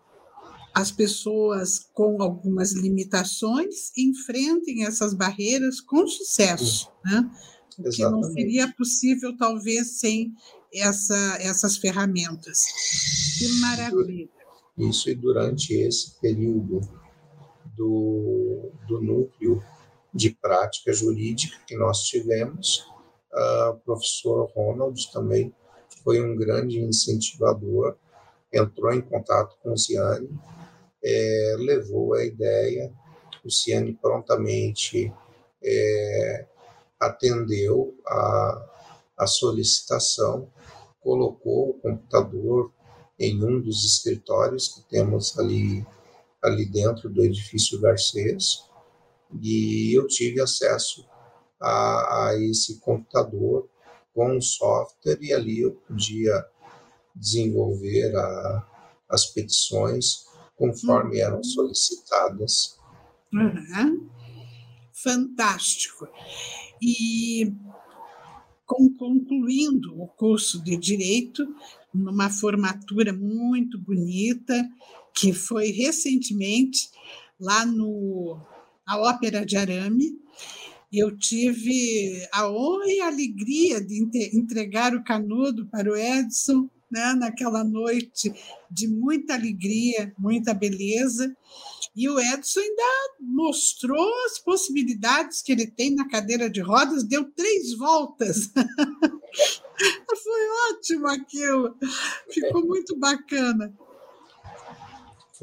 as pessoas com algumas limitações enfrentem essas barreiras com sucesso, né? O que não seria possível, talvez, sem essa, essas ferramentas. Que maravilha. Isso, e durante esse período do, do núcleo de prática jurídica que nós tivemos, o professor Ronald também foi um grande incentivador, entrou em contato com o Ciane, é, levou a ideia, o Ciane prontamente é, atendeu a, a solicitação, colocou o computador em um dos escritórios que temos ali ali dentro do edifício Garcês e eu tive acesso a, a esse computador com um software e ali eu podia desenvolver a, as petições conforme eram uhum. solicitadas. Uhum. Fantástico. E concluindo o curso de Direito, numa formatura muito bonita, que foi recentemente lá no a Ópera de Arame. Eu tive a honra e a alegria de entregar o canudo para o Edson, né, naquela noite de muita alegria, muita beleza. E o Edson ainda mostrou as possibilidades que ele tem na cadeira de rodas, deu três voltas. Foi ótimo aquilo, ficou muito bacana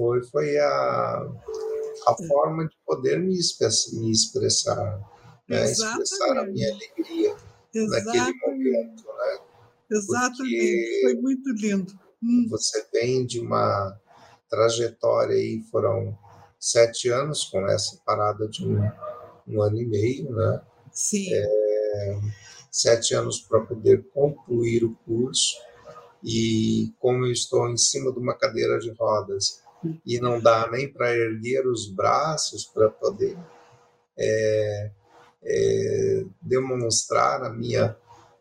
foi, foi a, a forma de poder me, me expressar, né? expressar a minha alegria Exatamente. naquele momento. Né? Exatamente, foi muito lindo. Hum. Você vem de uma trajetória aí, foram sete anos com essa parada de um, um ano e meio, né? Sim. É, sete anos para poder concluir o curso e como eu estou em cima de uma cadeira de rodas e não dá nem para erguer os braços para poder é, é, demonstrar a minha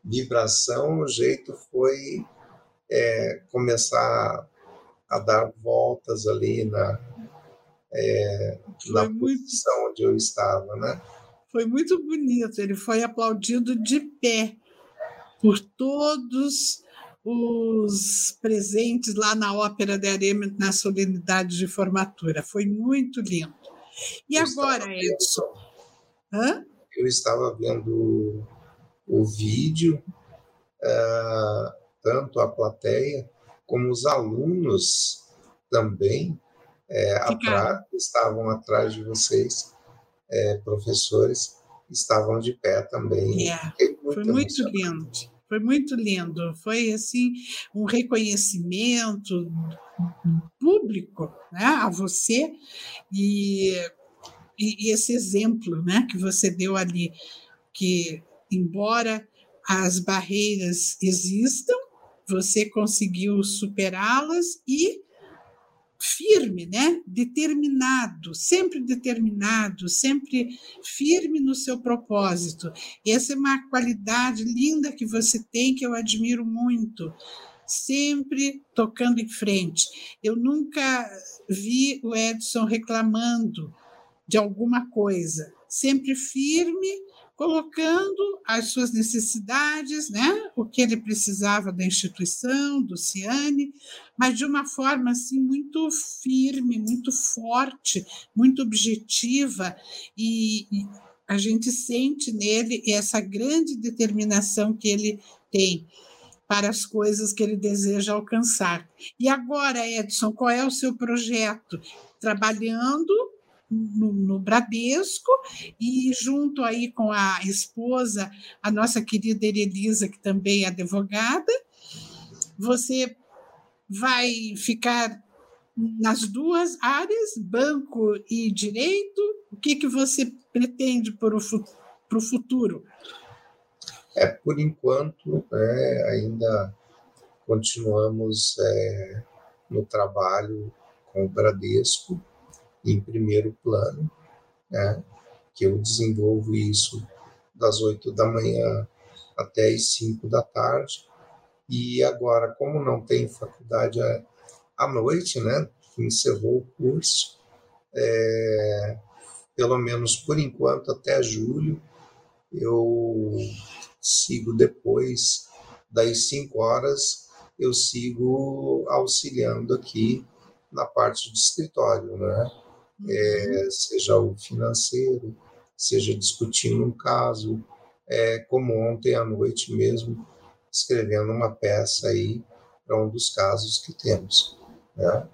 vibração, o jeito foi é, começar a dar voltas ali na, é, na muito, posição onde eu estava, né? Foi muito bonito. Ele foi aplaudido de pé por todos os presentes lá na Ópera de Arema na solenidade de formatura. Foi muito lindo. E eu agora, Edson? Hã? Eu estava vendo o vídeo, uh, tanto a plateia como os alunos também é, atrás, estavam atrás de vocês, é, professores, estavam de pé também. É, foi muito lindo, foi muito lindo. Foi assim um reconhecimento público né, a você e, e, esse exemplo né, que você deu ali, que embora as barreiras existam, você conseguiu superá-las e firme, né? Determinado, sempre determinado, sempre firme no seu propósito. Essa é uma qualidade linda que você tem que eu admiro muito. Sempre tocando em frente. Eu nunca vi o Edson reclamando de alguma coisa. Sempre firme colocando as suas necessidades, né? o que ele precisava da instituição, do Ciane, mas de uma forma assim muito firme, muito forte, muito objetiva e, e a gente sente nele essa grande determinação que ele tem para as coisas que ele deseja alcançar. E agora, Edson, qual é o seu projeto? Trabalhando no, no, Bradesco e junto aí com a esposa, a nossa querida Elisa, que também é advogada, você vai ficar nas duas áreas, banco e direito. O que, que você pretende para o futuro? É, por enquanto, é, ainda continuamos é, no trabalho com o Bradesco, em primeiro plano, né? que eu desenvolvo isso das oito da manhã até as cinco da tarde. E agora, como não tem faculdade à noite, né, encerrou o curso, é, pelo menos por enquanto até julho, eu sigo depois das cinco horas, eu sigo auxiliando aqui na parte de escritório, né? É, seja o financeiro, seja discutindo um caso, é, como ontem à noite mesmo, escrevendo uma peça aí para um dos casos que temos. Né?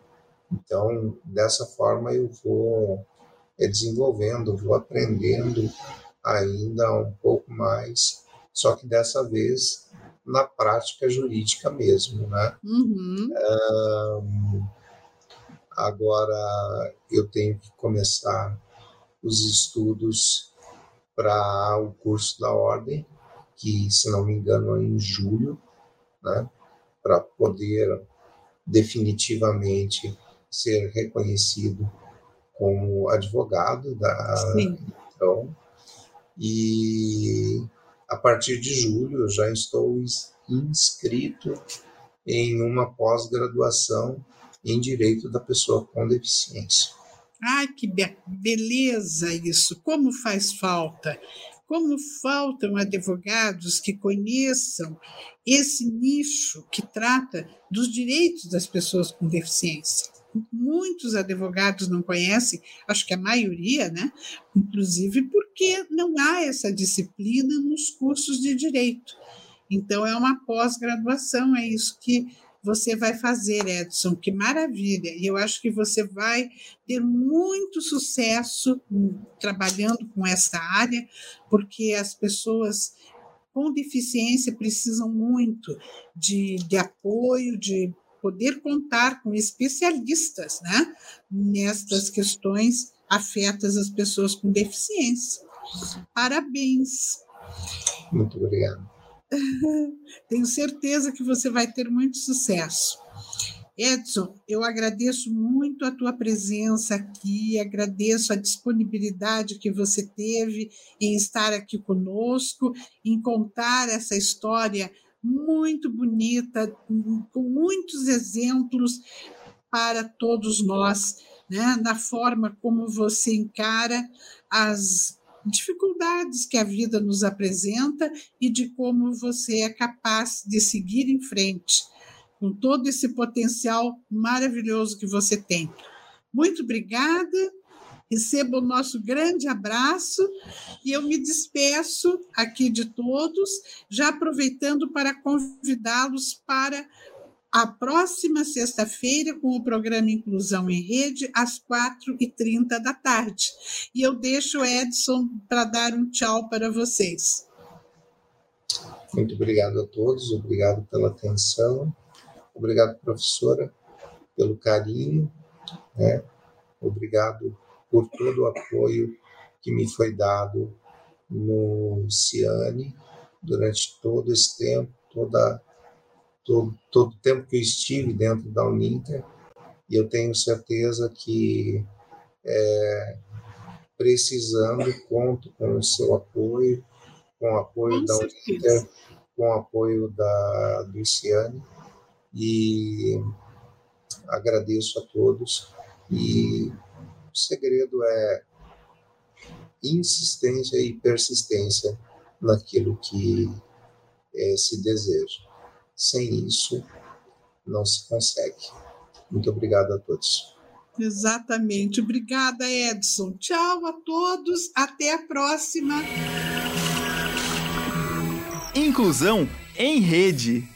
Então, dessa forma, eu vou é, desenvolvendo, vou aprendendo ainda um pouco mais, só que dessa vez na prática jurídica mesmo, né? Uhum. Um, Agora eu tenho que começar os estudos para o curso da ordem, que, se não me engano, é em julho, né, para poder definitivamente ser reconhecido como advogado da Sim. então e a partir de julho eu já estou inscrito em uma pós-graduação em direito da pessoa com deficiência. Ai, que be beleza isso! Como faz falta! Como faltam advogados que conheçam esse nicho que trata dos direitos das pessoas com deficiência. Muitos advogados não conhecem, acho que a maioria, né? Inclusive porque não há essa disciplina nos cursos de direito. Então, é uma pós-graduação, é isso que você vai fazer, Edson. Que maravilha! E eu acho que você vai ter muito sucesso trabalhando com essa área, porque as pessoas com deficiência precisam muito de, de apoio, de poder contar com especialistas né, nestas questões afetas às pessoas com deficiência. Parabéns. Muito obrigado. Tenho certeza que você vai ter muito sucesso. Edson, eu agradeço muito a tua presença aqui, agradeço a disponibilidade que você teve em estar aqui conosco, em contar essa história muito bonita, com muitos exemplos para todos nós, né? na forma como você encara as dificuldades que a vida nos apresenta e de como você é capaz de seguir em frente com todo esse potencial maravilhoso que você tem. Muito obrigada, receba o nosso grande abraço e eu me despeço aqui de todos, já aproveitando para convidá-los para a próxima sexta-feira com o programa Inclusão em Rede, às 4h30 da tarde. E eu deixo o Edson para dar um tchau para vocês. Muito obrigado a todos, obrigado pela atenção. Obrigado, professora, pelo carinho, né? obrigado por todo o apoio que me foi dado no Ciane durante todo esse tempo, toda, todo, todo o tempo que eu estive dentro da Uninter, e eu tenho certeza que é, precisando, conto com o seu apoio, com o apoio com da Uninter, com o apoio da Luciane, e agradeço a todos. E o segredo é insistência e persistência naquilo que é, se deseja. Sem isso, não se consegue. Muito obrigado a todos. Exatamente. Obrigada, Edson. Tchau a todos. Até a próxima. Inclusão em rede.